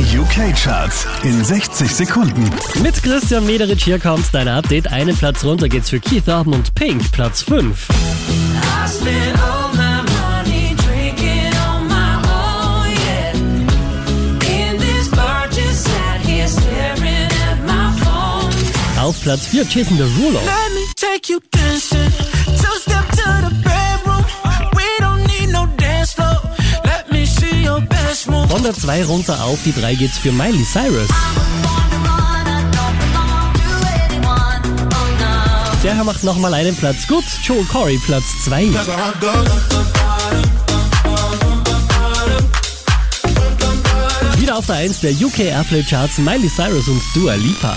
Die UK-Charts in 60 Sekunden. Mit Christian Mederich hier kommt dein Update. Einen Platz runter geht's für Keith Urban und Pink, Platz 5. I spent all my money drinking on my own, yeah. In this bar, just sat here staring at my phone. Auf Platz 4 Jason Derulo. Let me take you dancing. Von der 2 runter auf die 3 geht's für Miley Cyrus. Der Herr macht nochmal einen Platz gut. Joel Corey, Platz 2. Wieder auf der 1 der UK Airplay Charts Miley Cyrus und Dua Lipa.